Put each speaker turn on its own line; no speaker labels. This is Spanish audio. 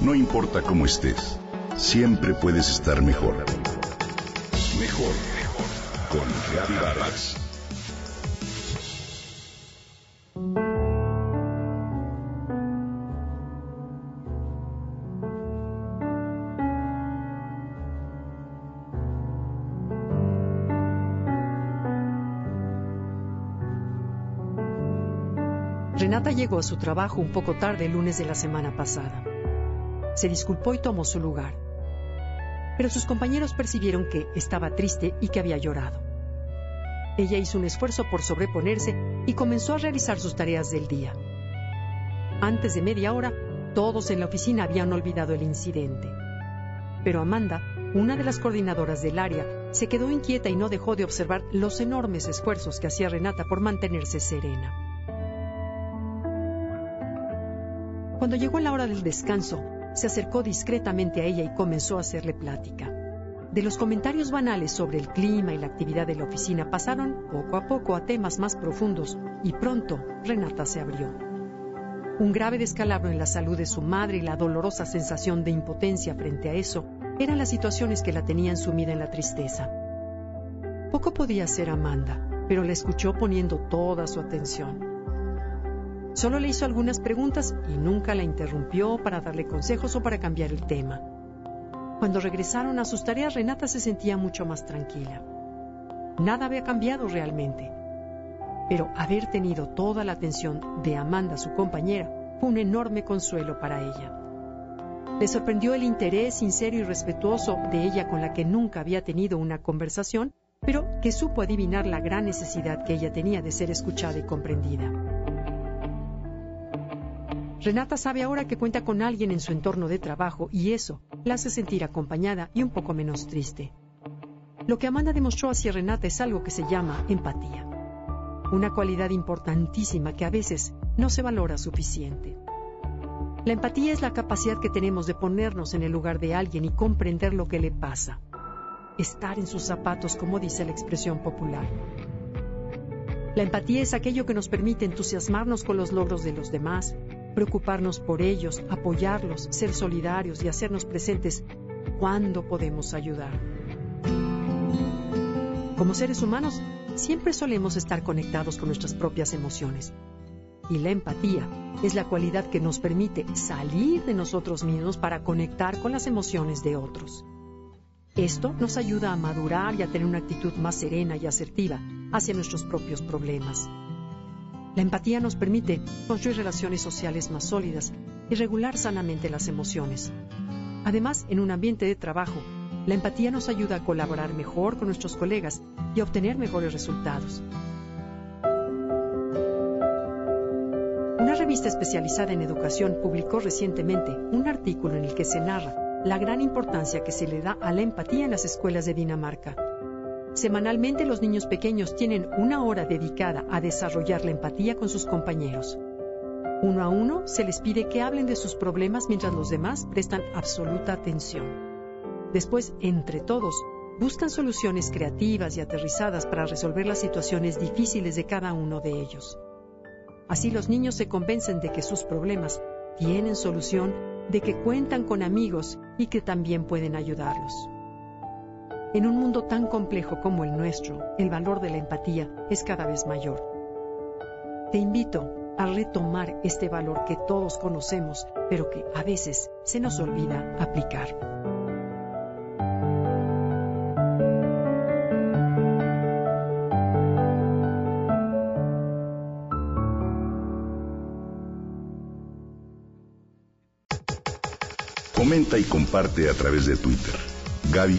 No importa cómo estés, siempre puedes estar mejor. Mejor, mejor. Con Reavivadas.
Renata llegó a su trabajo un poco tarde el lunes de la semana pasada. Se disculpó y tomó su lugar. Pero sus compañeros percibieron que estaba triste y que había llorado. Ella hizo un esfuerzo por sobreponerse y comenzó a realizar sus tareas del día. Antes de media hora, todos en la oficina habían olvidado el incidente. Pero Amanda, una de las coordinadoras del área, se quedó inquieta y no dejó de observar los enormes esfuerzos que hacía Renata por mantenerse serena. Cuando llegó la hora del descanso, se acercó discretamente a ella y comenzó a hacerle plática. De los comentarios banales sobre el clima y la actividad de la oficina pasaron poco a poco a temas más profundos y pronto Renata se abrió. Un grave descalabro en la salud de su madre y la dolorosa sensación de impotencia frente a eso eran las situaciones que la tenían sumida en la tristeza. Poco podía hacer Amanda, pero la escuchó poniendo toda su atención. Solo le hizo algunas preguntas y nunca la interrumpió para darle consejos o para cambiar el tema. Cuando regresaron a sus tareas, Renata se sentía mucho más tranquila. Nada había cambiado realmente, pero haber tenido toda la atención de Amanda, su compañera, fue un enorme consuelo para ella. Le sorprendió el interés sincero y respetuoso de ella con la que nunca había tenido una conversación, pero que supo adivinar la gran necesidad que ella tenía de ser escuchada y comprendida. Renata sabe ahora que cuenta con alguien en su entorno de trabajo y eso la hace sentir acompañada y un poco menos triste. Lo que Amanda demostró hacia Renata es algo que se llama empatía, una cualidad importantísima que a veces no se valora suficiente. La empatía es la capacidad que tenemos de ponernos en el lugar de alguien y comprender lo que le pasa. Estar en sus zapatos, como dice la expresión popular. La empatía es aquello que nos permite entusiasmarnos con los logros de los demás, preocuparnos por ellos, apoyarlos, ser solidarios y hacernos presentes cuando podemos ayudar. Como seres humanos, siempre solemos estar conectados con nuestras propias emociones. Y la empatía es la cualidad que nos permite salir de nosotros mismos para conectar con las emociones de otros. Esto nos ayuda a madurar y a tener una actitud más serena y asertiva hacia nuestros propios problemas. La empatía nos permite construir relaciones sociales más sólidas y regular sanamente las emociones. Además, en un ambiente de trabajo, la empatía nos ayuda a colaborar mejor con nuestros colegas y a obtener mejores resultados. Una revista especializada en educación publicó recientemente un artículo en el que se narra la gran importancia que se le da a la empatía en las escuelas de Dinamarca Semanalmente los niños pequeños tienen una hora dedicada a desarrollar la empatía con sus compañeros. Uno a uno se les pide que hablen de sus problemas mientras los demás prestan absoluta atención. Después, entre todos, buscan soluciones creativas y aterrizadas para resolver las situaciones difíciles de cada uno de ellos. Así los niños se convencen de que sus problemas tienen solución, de que cuentan con amigos y que también pueden ayudarlos. En un mundo tan complejo como el nuestro, el valor de la empatía es cada vez mayor. Te invito a retomar este valor que todos conocemos, pero que a veces se nos olvida aplicar.
Comenta y comparte a través de Twitter. Gaby